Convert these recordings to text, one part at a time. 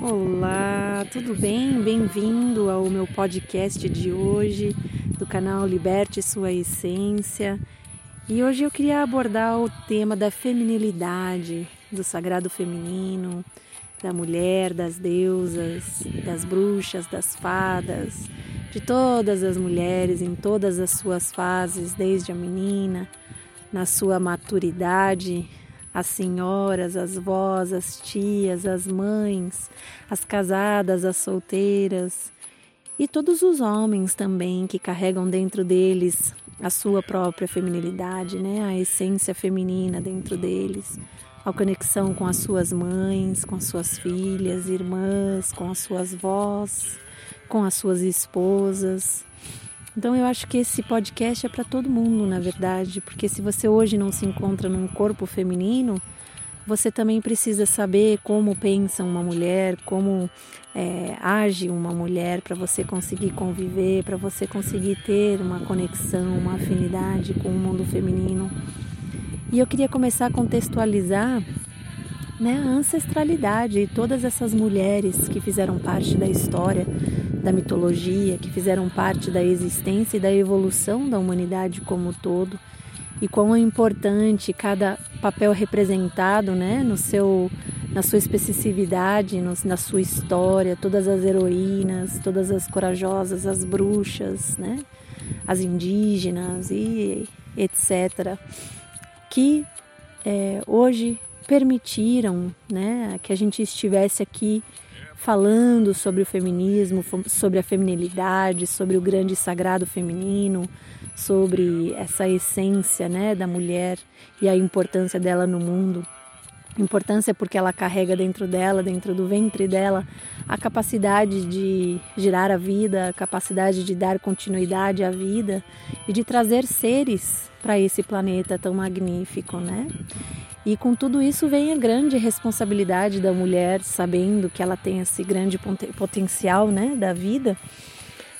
Olá, tudo bem? Bem-vindo ao meu podcast de hoje do canal Liberte Sua Essência. E hoje eu queria abordar o tema da feminilidade, do sagrado feminino, da mulher, das deusas, das bruxas, das fadas, de todas as mulheres em todas as suas fases, desde a menina, na sua maturidade, as senhoras, as vós, as tias, as mães, as casadas, as solteiras e todos os homens também que carregam dentro deles a sua própria feminilidade, né? A essência feminina dentro deles a conexão com as suas mães, com as suas filhas, irmãs, com as suas vós, com as suas esposas. Então eu acho que esse podcast é para todo mundo, na verdade, porque se você hoje não se encontra num corpo feminino, você também precisa saber como pensa uma mulher, como é, age uma mulher para você conseguir conviver, para você conseguir ter uma conexão, uma afinidade com o mundo feminino. E eu queria começar a contextualizar né, a ancestralidade e todas essas mulheres que fizeram parte da história, da mitologia, que fizeram parte da existência e da evolução da humanidade como um todo, e quão é importante cada papel representado né, no seu, na sua especificidade, no, na sua história, todas as heroínas, todas as corajosas, as bruxas, né, as indígenas e etc que é, hoje permitiram né, que a gente estivesse aqui falando sobre o feminismo, sobre a feminilidade, sobre o grande sagrado feminino, sobre essa essência né, da mulher e a importância dela no mundo. Importância porque ela carrega dentro dela, dentro do ventre dela, a capacidade de girar a vida, a capacidade de dar continuidade à vida e de trazer seres para esse planeta tão magnífico, né? E com tudo isso vem a grande responsabilidade da mulher, sabendo que ela tem esse grande potencial, né, da vida,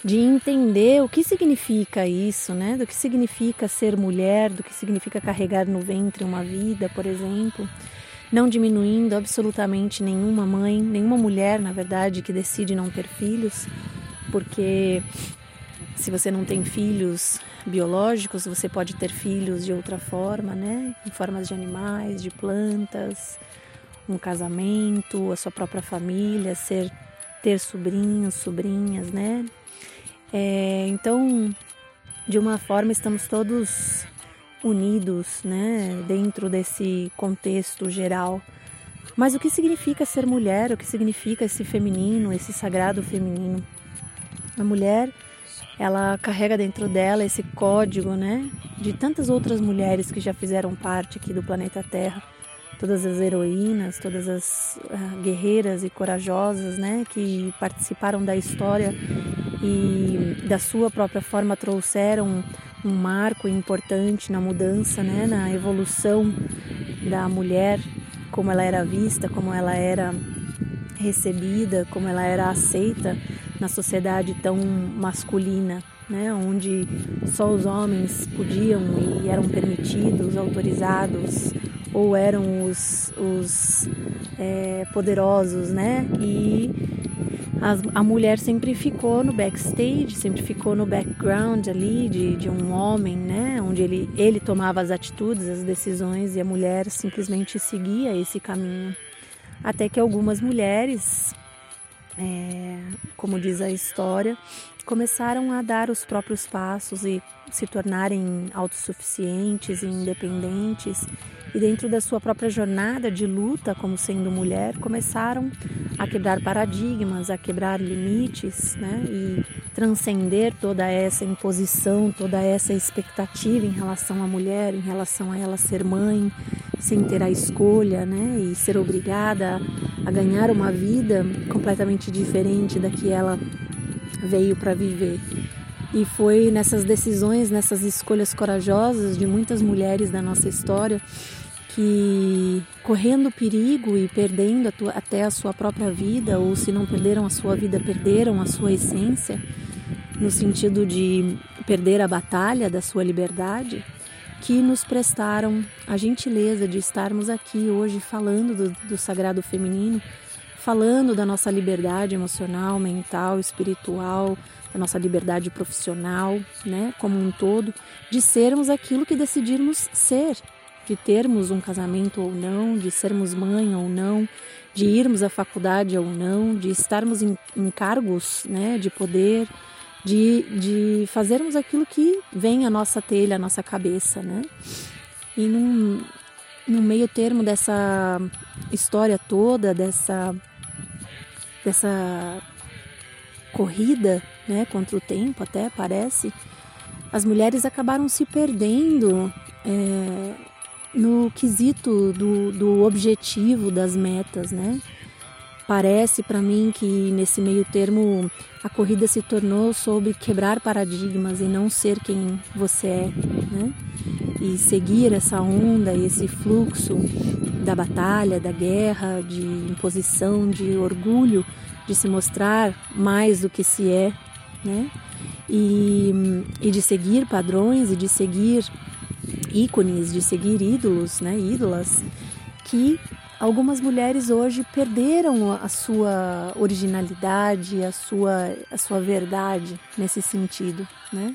de entender o que significa isso, né? Do que significa ser mulher, do que significa carregar no ventre uma vida, por exemplo não diminuindo absolutamente nenhuma mãe, nenhuma mulher, na verdade, que decide não ter filhos, porque se você não tem filhos biológicos, você pode ter filhos de outra forma, né? Em formas de animais, de plantas, um casamento, a sua própria família, ser ter sobrinhos, sobrinhas, né? É, então, de uma forma, estamos todos unidos, né, dentro desse contexto geral. Mas o que significa ser mulher? O que significa esse feminino, esse sagrado feminino? A mulher, ela carrega dentro dela esse código, né, de tantas outras mulheres que já fizeram parte aqui do planeta Terra, todas as heroínas, todas as uh, guerreiras e corajosas, né, que participaram da história e da sua própria forma trouxeram um marco importante na mudança, né, na evolução da mulher, como ela era vista, como ela era recebida, como ela era aceita na sociedade tão masculina, né, onde só os homens podiam e eram permitidos, autorizados, ou eram os, os é, poderosos, né, e a, a mulher sempre ficou no backstage, sempre ficou no background ali de, de um homem, né? Onde ele, ele tomava as atitudes, as decisões e a mulher simplesmente seguia esse caminho. Até que algumas mulheres, é, como diz a história, começaram a dar os próprios passos e se tornarem autossuficientes e independentes e dentro da sua própria jornada de luta como sendo mulher, começaram a quebrar paradigmas, a quebrar limites, né? E transcender toda essa imposição, toda essa expectativa em relação à mulher, em relação a ela ser mãe, sem ter a escolha, né? E ser obrigada a ganhar uma vida completamente diferente da que ela veio para viver. E foi nessas decisões, nessas escolhas corajosas de muitas mulheres da nossa história que correndo perigo e perdendo a tua, até a sua própria vida, ou se não perderam a sua vida, perderam a sua essência, no sentido de perder a batalha da sua liberdade, que nos prestaram a gentileza de estarmos aqui hoje falando do, do sagrado feminino, falando da nossa liberdade emocional, mental, espiritual, da nossa liberdade profissional, né, como um todo, de sermos aquilo que decidimos ser, de termos um casamento ou não, de sermos mãe ou não, de irmos à faculdade ou não, de estarmos em, em cargos, né, de poder, de, de fazermos aquilo que vem à nossa telha, à nossa cabeça, né? E num, no meio termo dessa história toda, dessa, dessa corrida né, contra o tempo, até parece, as mulheres acabaram se perdendo é, no quesito do, do objetivo das metas, né? Parece para mim que nesse meio termo a corrida se tornou sobre quebrar paradigmas e não ser quem você é, né? E seguir essa onda e esse fluxo da batalha, da guerra, de imposição, de orgulho, de se mostrar mais do que se é, né? E, e de seguir padrões e de seguir ícones, de seguir ídolos, né? Ídolas que algumas mulheres hoje perderam a sua originalidade, a sua, a sua verdade nesse sentido, né?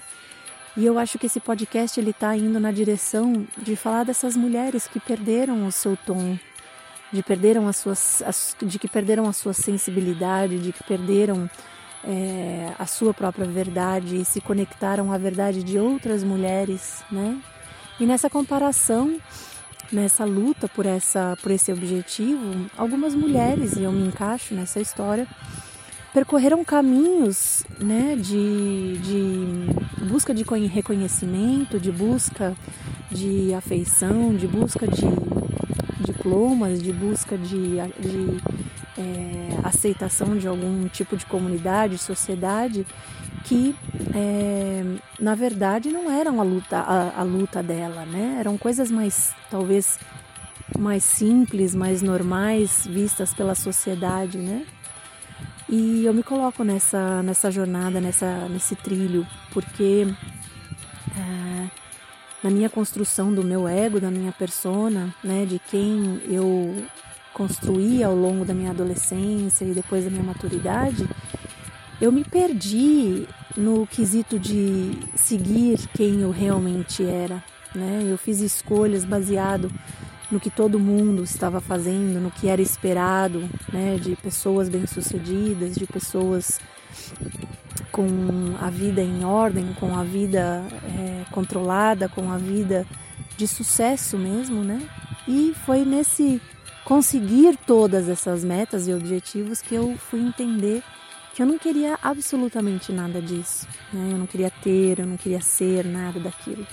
E eu acho que esse podcast ele está indo na direção de falar dessas mulheres que perderam o seu tom, de perderam as suas, as, de que perderam a sua sensibilidade, de que perderam é, a sua própria verdade e se conectaram à verdade de outras mulheres, né? E nessa comparação nessa luta por essa por esse objetivo, algumas mulheres, e eu me encaixo nessa história, percorreram caminhos né, de, de busca de reconhecimento, de busca de afeição, de busca de diplomas, de busca de, de é, aceitação de algum tipo de comunidade, sociedade, que é, na verdade não eram a luta, a, a, luta dela, né? Eram coisas mais, talvez, mais simples, mais normais, vistas pela sociedade, né? E eu me coloco nessa, nessa jornada, nessa, nesse trilho, porque é, na minha construção do meu ego, da minha persona, né, de quem eu construí ao longo da minha adolescência e depois da minha maturidade, eu me perdi no quesito de seguir quem eu realmente era, né? Eu fiz escolhas baseado no que todo mundo estava fazendo, no que era esperado, né? De pessoas bem-sucedidas, de pessoas com a vida em ordem, com a vida é, controlada, com a vida de sucesso mesmo, né? E foi nesse conseguir todas essas metas e objetivos que eu fui entender que eu não queria absolutamente nada disso, né? Eu não queria ter, eu não queria ser nada daquilo.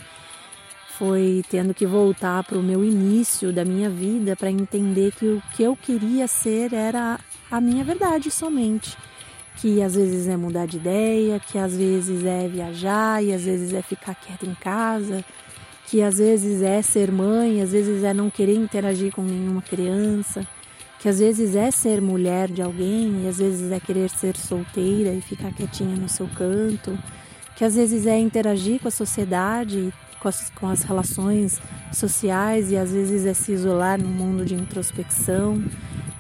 Foi tendo que voltar para o meu início da minha vida para entender que o que eu queria ser era a minha verdade somente. Que às vezes é mudar de ideia, que às vezes é viajar e às vezes é ficar quieto em casa, que às vezes é ser mãe, às vezes é não querer interagir com nenhuma criança que às vezes é ser mulher de alguém e às vezes é querer ser solteira e ficar quietinha no seu canto, que às vezes é interagir com a sociedade, com as, com as relações sociais e às vezes é se isolar no mundo de introspecção,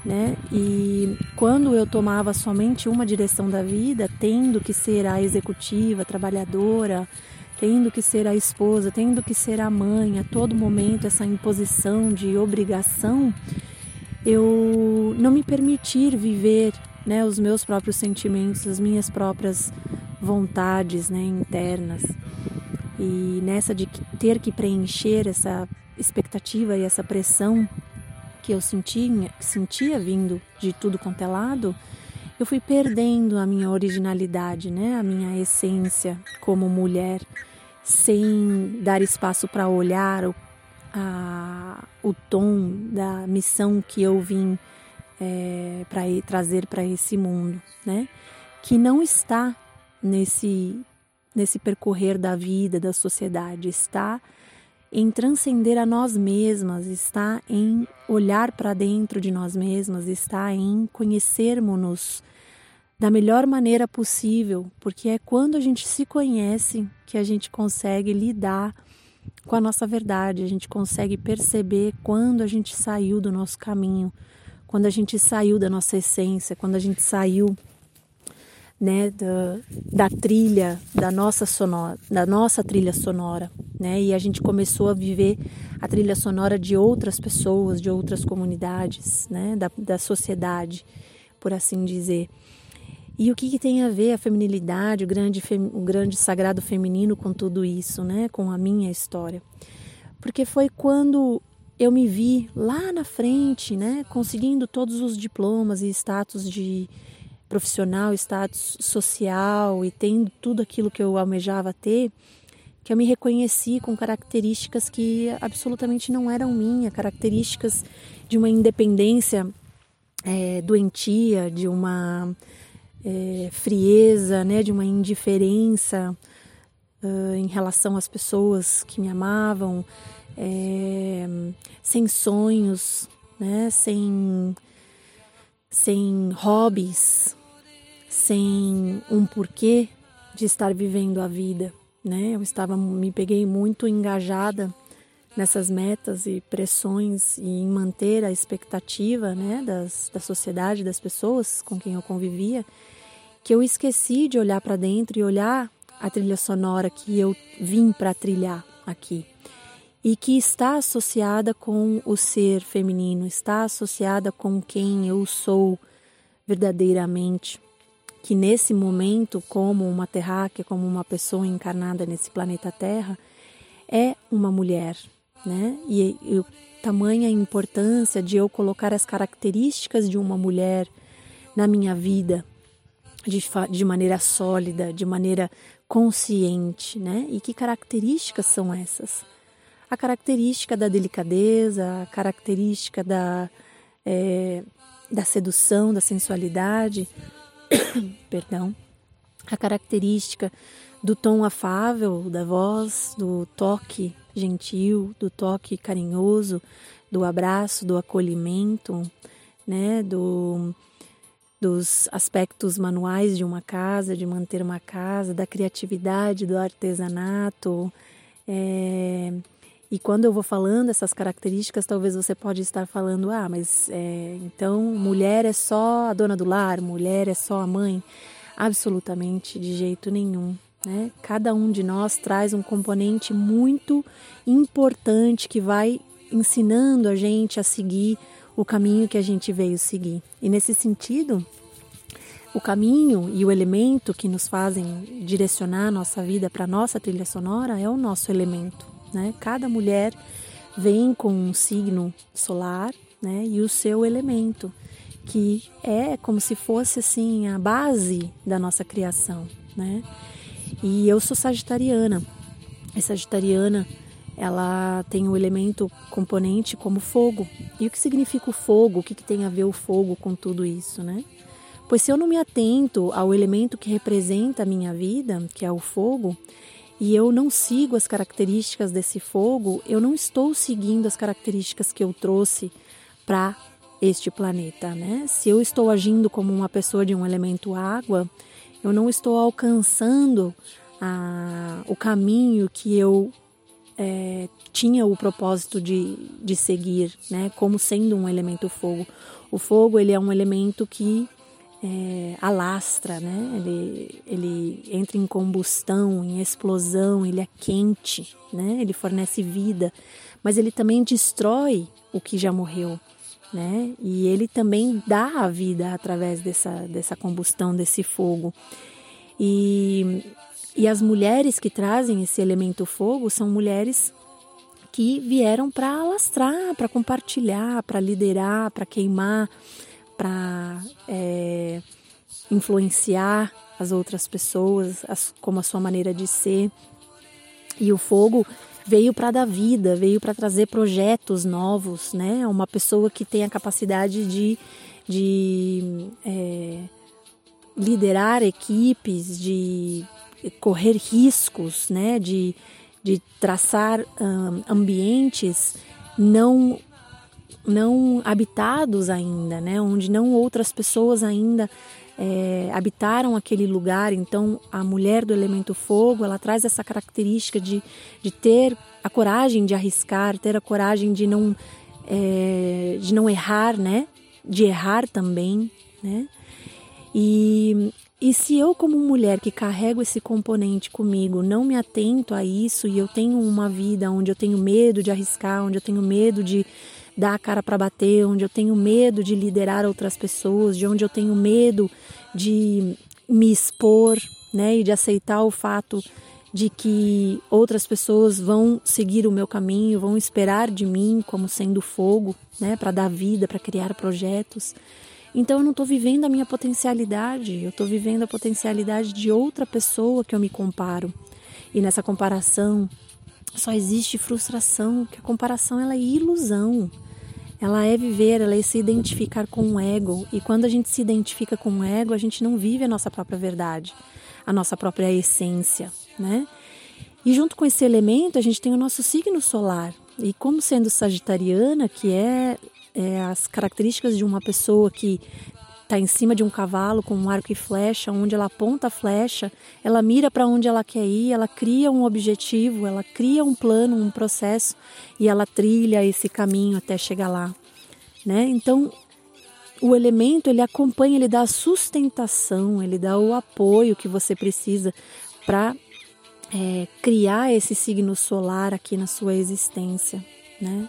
né? E quando eu tomava somente uma direção da vida, tendo que ser a executiva, a trabalhadora, tendo que ser a esposa, tendo que ser a mãe, a todo momento essa imposição de obrigação, eu não me permitir viver né, os meus próprios sentimentos, as minhas próprias vontades né, internas. E nessa de ter que preencher essa expectativa e essa pressão que eu sentia, sentia vindo de tudo quanto é lado, eu fui perdendo a minha originalidade, né, a minha essência como mulher, sem dar espaço para olhar a, o tom da missão que eu vim é, para trazer para esse mundo, né? Que não está nesse nesse percorrer da vida, da sociedade, está em transcender a nós mesmas, está em olhar para dentro de nós mesmas, está em conhecermos-nos da melhor maneira possível, porque é quando a gente se conhece que a gente consegue lidar com a nossa verdade, a gente consegue perceber quando a gente saiu do nosso caminho, quando a gente saiu da nossa essência, quando a gente saiu né, da, trilha da nossa sonora, da nossa trilha sonora, né? E a gente começou a viver a trilha sonora de outras pessoas, de outras comunidades, né, da, da sociedade, por assim dizer. E o que, que, tem a ver a feminilidade, o grande, o grande sagrado feminino com tudo isso, né? Com a minha história. Porque foi quando eu me vi lá na frente, né? Conseguindo todos os diplomas e status de profissional, status social e tendo tudo aquilo que eu almejava ter, que eu me reconheci com características que absolutamente não eram minha, características de uma independência é, doentia, de uma é, frieza, né, de uma indiferença uh, em relação às pessoas que me amavam, é, sem sonhos, né, sem, sem hobbies, sem um porquê de estar vivendo a vida. Né? Eu estava, me peguei muito engajada nessas metas e pressões e em manter a expectativa né, das, da sociedade, das pessoas com quem eu convivia, que eu esqueci de olhar para dentro e olhar a trilha sonora que eu vim para trilhar aqui e que está associada com o ser feminino, está associada com quem eu sou verdadeiramente. Que nesse momento, como uma terráquea, como uma pessoa encarnada nesse planeta Terra, é uma mulher, né? E, e tamanha importância de eu colocar as características de uma mulher na minha vida de, de maneira sólida, de maneira consciente, né? E que características são essas? A característica da delicadeza, a característica da, é, da sedução, da sensualidade, perdão, a característica do tom afável da voz, do toque gentil, do toque carinhoso, do abraço, do acolhimento, né, do dos aspectos manuais de uma casa, de manter uma casa, da criatividade, do artesanato. É, e quando eu vou falando essas características, talvez você pode estar falando, ah, mas é, então mulher é só a dona do lar, mulher é só a mãe. Absolutamente de jeito nenhum. Né? Cada um de nós traz um componente muito importante que vai ensinando a gente a seguir o caminho que a gente veio seguir. E nesse sentido, o caminho e o elemento que nos fazem direcionar a nossa vida para a nossa trilha sonora é o nosso elemento. Né? Cada mulher vem com um signo solar né? e o seu elemento, que é como se fosse assim a base da nossa criação. Né? E eu sou sagitariana. E sagitariana ela tem o elemento componente como fogo. E o que significa o fogo? O que, que tem a ver o fogo com tudo isso, né? Pois se eu não me atento ao elemento que representa a minha vida, que é o fogo, e eu não sigo as características desse fogo, eu não estou seguindo as características que eu trouxe para este planeta, né? Se eu estou agindo como uma pessoa de um elemento água, eu não estou alcançando a, o caminho que eu é, tinha o propósito de, de seguir, né, como sendo um elemento fogo. O fogo ele é um elemento que é, alastra, né? Ele, ele entra em combustão, em explosão, ele é quente, né? Ele fornece vida, mas ele também destrói o que já morreu, né? E ele também dá a vida através dessa, dessa combustão, desse fogo. E e as mulheres que trazem esse elemento fogo são mulheres que vieram para alastrar, para compartilhar, para liderar, para queimar, para é, influenciar as outras pessoas, as, como a sua maneira de ser. E o fogo veio para dar vida, veio para trazer projetos novos, né? Uma pessoa que tem a capacidade de, de é, liderar equipes, de correr riscos, né, de, de traçar um, ambientes não não habitados ainda, né? Onde não outras pessoas ainda é, habitaram aquele lugar. Então, a mulher do elemento fogo, ela traz essa característica de, de ter a coragem de arriscar, ter a coragem de não é, de não errar, né? De errar também, né? E, e se eu, como mulher que carrego esse componente comigo, não me atento a isso e eu tenho uma vida onde eu tenho medo de arriscar, onde eu tenho medo de dar a cara para bater, onde eu tenho medo de liderar outras pessoas, de onde eu tenho medo de me expor, né, e de aceitar o fato de que outras pessoas vão seguir o meu caminho, vão esperar de mim como sendo fogo, né, para dar vida, para criar projetos. Então eu não estou vivendo a minha potencialidade, eu estou vivendo a potencialidade de outra pessoa que eu me comparo. E nessa comparação só existe frustração, que a comparação ela é ilusão. Ela é viver, ela é se identificar com o ego. E quando a gente se identifica com o ego, a gente não vive a nossa própria verdade, a nossa própria essência, né? E junto com esse elemento, a gente tem o nosso signo solar. E como sendo sagitariana, que é é, as características de uma pessoa que está em cima de um cavalo com um arco e flecha, onde ela aponta a flecha, ela mira para onde ela quer ir, ela cria um objetivo, ela cria um plano, um processo e ela trilha esse caminho até chegar lá, né? Então, o elemento ele acompanha, ele dá a sustentação, ele dá o apoio que você precisa para é, criar esse signo solar aqui na sua existência, né?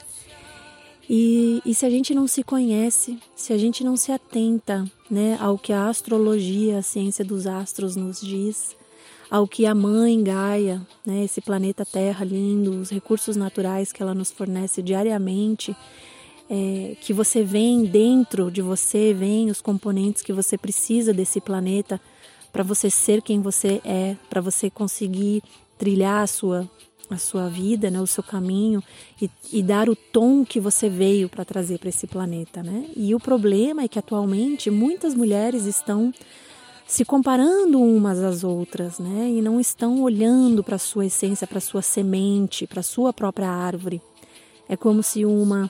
E, e, se a gente não se conhece, se a gente não se atenta né, ao que a astrologia, a ciência dos astros nos diz, ao que a mãe Gaia, né, esse planeta Terra lindo, os recursos naturais que ela nos fornece diariamente, é, que você vem dentro de você, vem os componentes que você precisa desse planeta para você ser quem você é, para você conseguir trilhar a sua a sua vida, né, o seu caminho e, e dar o tom que você veio para trazer para esse planeta, né? E o problema é que atualmente muitas mulheres estão se comparando umas às outras, né? E não estão olhando para a sua essência, para a sua semente, para a sua própria árvore. É como se uma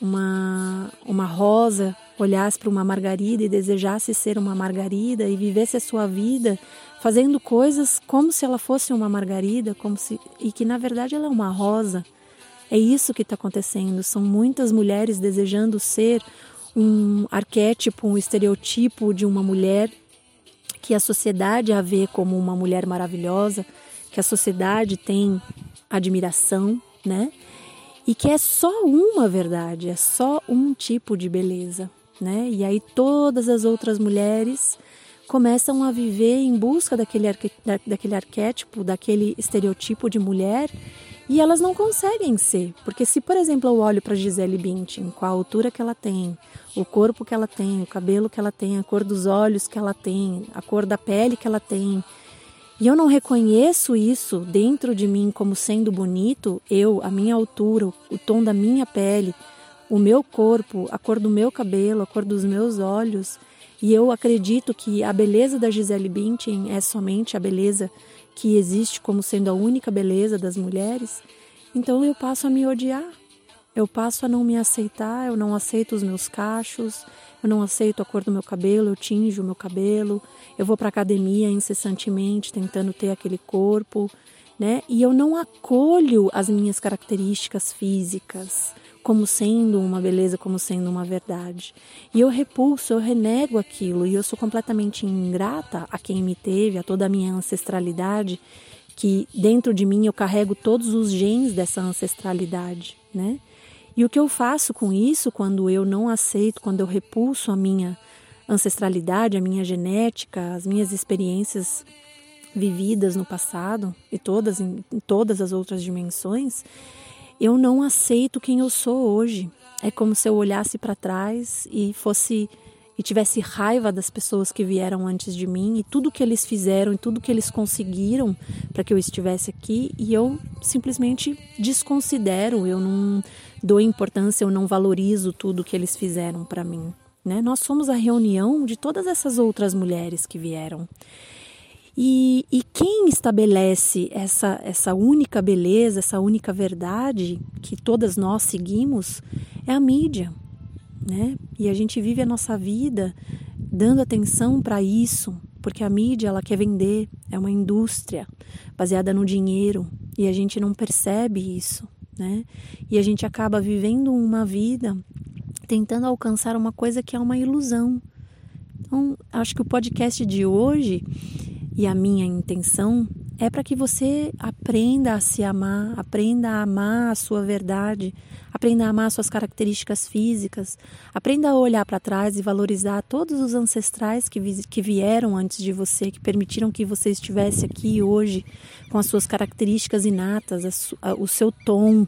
uma uma rosa olhasse para uma margarida e desejasse ser uma margarida e vivesse a sua vida fazendo coisas como se ela fosse uma margarida, como se e que na verdade ela é uma rosa. É isso que está acontecendo. São muitas mulheres desejando ser um arquétipo, um estereotipo de uma mulher que a sociedade a vê como uma mulher maravilhosa, que a sociedade tem admiração, né? E que é só uma verdade, é só um tipo de beleza, né? E aí todas as outras mulheres começam a viver em busca daquele, arque, daquele arquétipo, daquele estereotipo de mulher e elas não conseguem ser. Porque se, por exemplo, eu olho para Gisele Bündchen, com a altura que ela tem, o corpo que ela tem, o cabelo que ela tem, a cor dos olhos que ela tem, a cor da pele que ela tem, e eu não reconheço isso dentro de mim como sendo bonito, eu, a minha altura, o tom da minha pele, o meu corpo, a cor do meu cabelo, a cor dos meus olhos, e eu acredito que a beleza da Gisele Bündchen é somente a beleza que existe como sendo a única beleza das mulheres. Então eu passo a me odiar. Eu passo a não me aceitar, eu não aceito os meus cachos, eu não aceito a cor do meu cabelo, eu tinjo o meu cabelo, eu vou para academia incessantemente tentando ter aquele corpo, né? E eu não acolho as minhas características físicas como sendo uma beleza, como sendo uma verdade. E eu repulso, eu renego aquilo e eu sou completamente ingrata a quem me teve, a toda a minha ancestralidade, que dentro de mim eu carrego todos os genes dessa ancestralidade, né? E o que eu faço com isso quando eu não aceito, quando eu repulso a minha ancestralidade, a minha genética, as minhas experiências vividas no passado e todas em, em todas as outras dimensões, eu não aceito quem eu sou hoje. É como se eu olhasse para trás e fosse e tivesse raiva das pessoas que vieram antes de mim e tudo que eles fizeram e tudo que eles conseguiram para que eu estivesse aqui e eu simplesmente desconsidero, eu não dou importância, eu não valorizo tudo que eles fizeram para mim, né? Nós somos a reunião de todas essas outras mulheres que vieram. E, e quem estabelece essa, essa única beleza, essa única verdade que todas nós seguimos é a mídia. Né? E a gente vive a nossa vida dando atenção para isso, porque a mídia ela quer vender, é uma indústria baseada no dinheiro e a gente não percebe isso, né? E a gente acaba vivendo uma vida tentando alcançar uma coisa que é uma ilusão. Então, acho que o podcast de hoje e a minha intenção é para que você aprenda a se amar, aprenda a amar a sua verdade, aprenda a amar suas características físicas, aprenda a olhar para trás e valorizar todos os ancestrais que, que vieram antes de você, que permitiram que você estivesse aqui hoje com as suas características inatas, a, a, o seu tom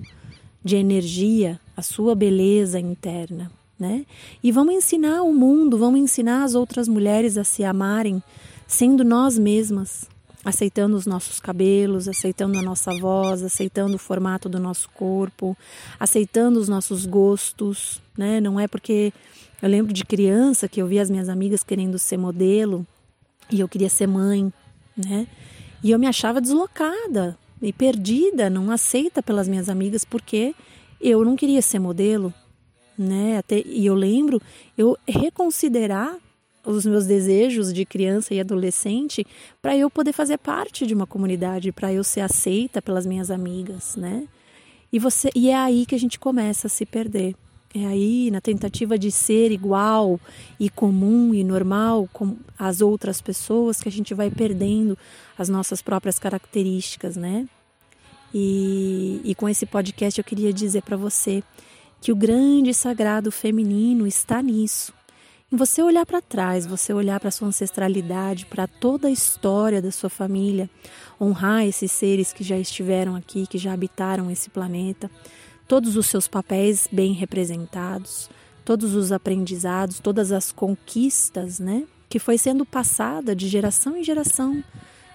de energia, a sua beleza interna. Né? E vamos ensinar o mundo, vamos ensinar as outras mulheres a se amarem, sendo nós mesmas, aceitando os nossos cabelos, aceitando a nossa voz, aceitando o formato do nosso corpo, aceitando os nossos gostos, né? Não é porque eu lembro de criança que eu via as minhas amigas querendo ser modelo e eu queria ser mãe, né? E eu me achava deslocada e perdida, não aceita pelas minhas amigas porque eu não queria ser modelo, né? Até, e eu lembro eu reconsiderar os meus desejos de criança e adolescente para eu poder fazer parte de uma comunidade, para eu ser aceita pelas minhas amigas, né? E você e é aí que a gente começa a se perder. É aí na tentativa de ser igual e comum e normal com as outras pessoas que a gente vai perdendo as nossas próprias características, né? E, e com esse podcast eu queria dizer para você que o grande sagrado feminino está nisso você olhar para trás, você olhar para sua ancestralidade, para toda a história da sua família, honrar esses seres que já estiveram aqui, que já habitaram esse planeta, todos os seus papéis bem representados, todos os aprendizados, todas as conquistas, né, que foi sendo passada de geração em geração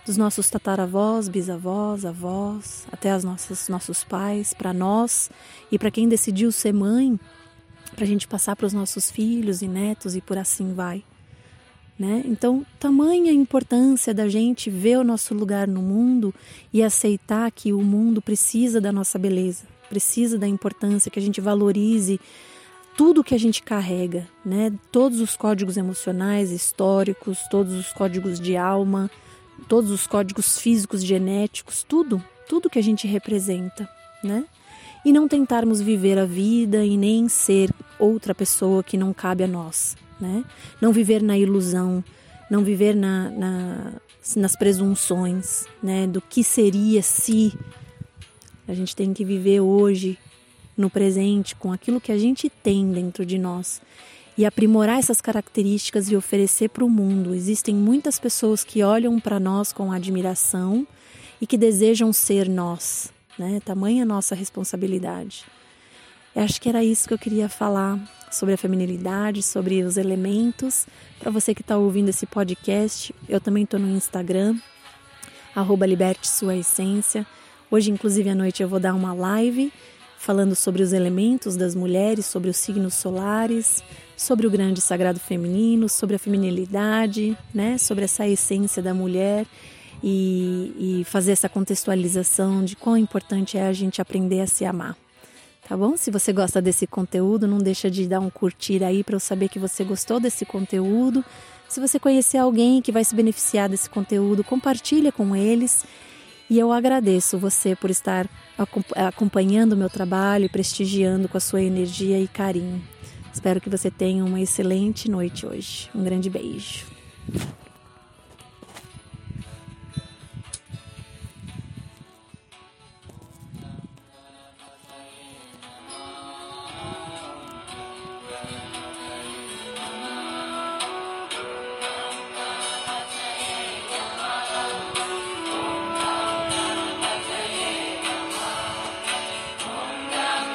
dos nossos tataravós, bisavós, avós, até as nossas nossos pais, para nós e para quem decidiu ser mãe, para a gente passar para os nossos filhos e netos e por assim vai. Né? Então, tamanha importância da gente ver o nosso lugar no mundo e aceitar que o mundo precisa da nossa beleza, precisa da importância, que a gente valorize tudo que a gente carrega, né? Todos os códigos emocionais, históricos, todos os códigos de alma, todos os códigos físicos, genéticos, tudo, tudo que a gente representa, né? E não tentarmos viver a vida e nem ser outra pessoa que não cabe a nós, né? Não viver na ilusão, não viver na, na, nas presunções, né? Do que seria se a gente tem que viver hoje no presente com aquilo que a gente tem dentro de nós e aprimorar essas características e oferecer para o mundo. Existem muitas pessoas que olham para nós com admiração e que desejam ser nós, né? Tamanha nossa responsabilidade. Eu acho que era isso que eu queria falar sobre a feminilidade, sobre os elementos. Para você que está ouvindo esse podcast, eu também estou no Instagram, arroba liberte sua essência. Hoje, inclusive, à noite eu vou dar uma live falando sobre os elementos das mulheres, sobre os signos solares, sobre o grande sagrado feminino, sobre a feminilidade, né? sobre essa essência da mulher e, e fazer essa contextualização de quão importante é a gente aprender a se amar. Tá bom? Se você gosta desse conteúdo, não deixa de dar um curtir aí para eu saber que você gostou desse conteúdo. Se você conhecer alguém que vai se beneficiar desse conteúdo, compartilha com eles. E eu agradeço você por estar acompanhando o meu trabalho e prestigiando com a sua energia e carinho. Espero que você tenha uma excelente noite hoje. Um grande beijo.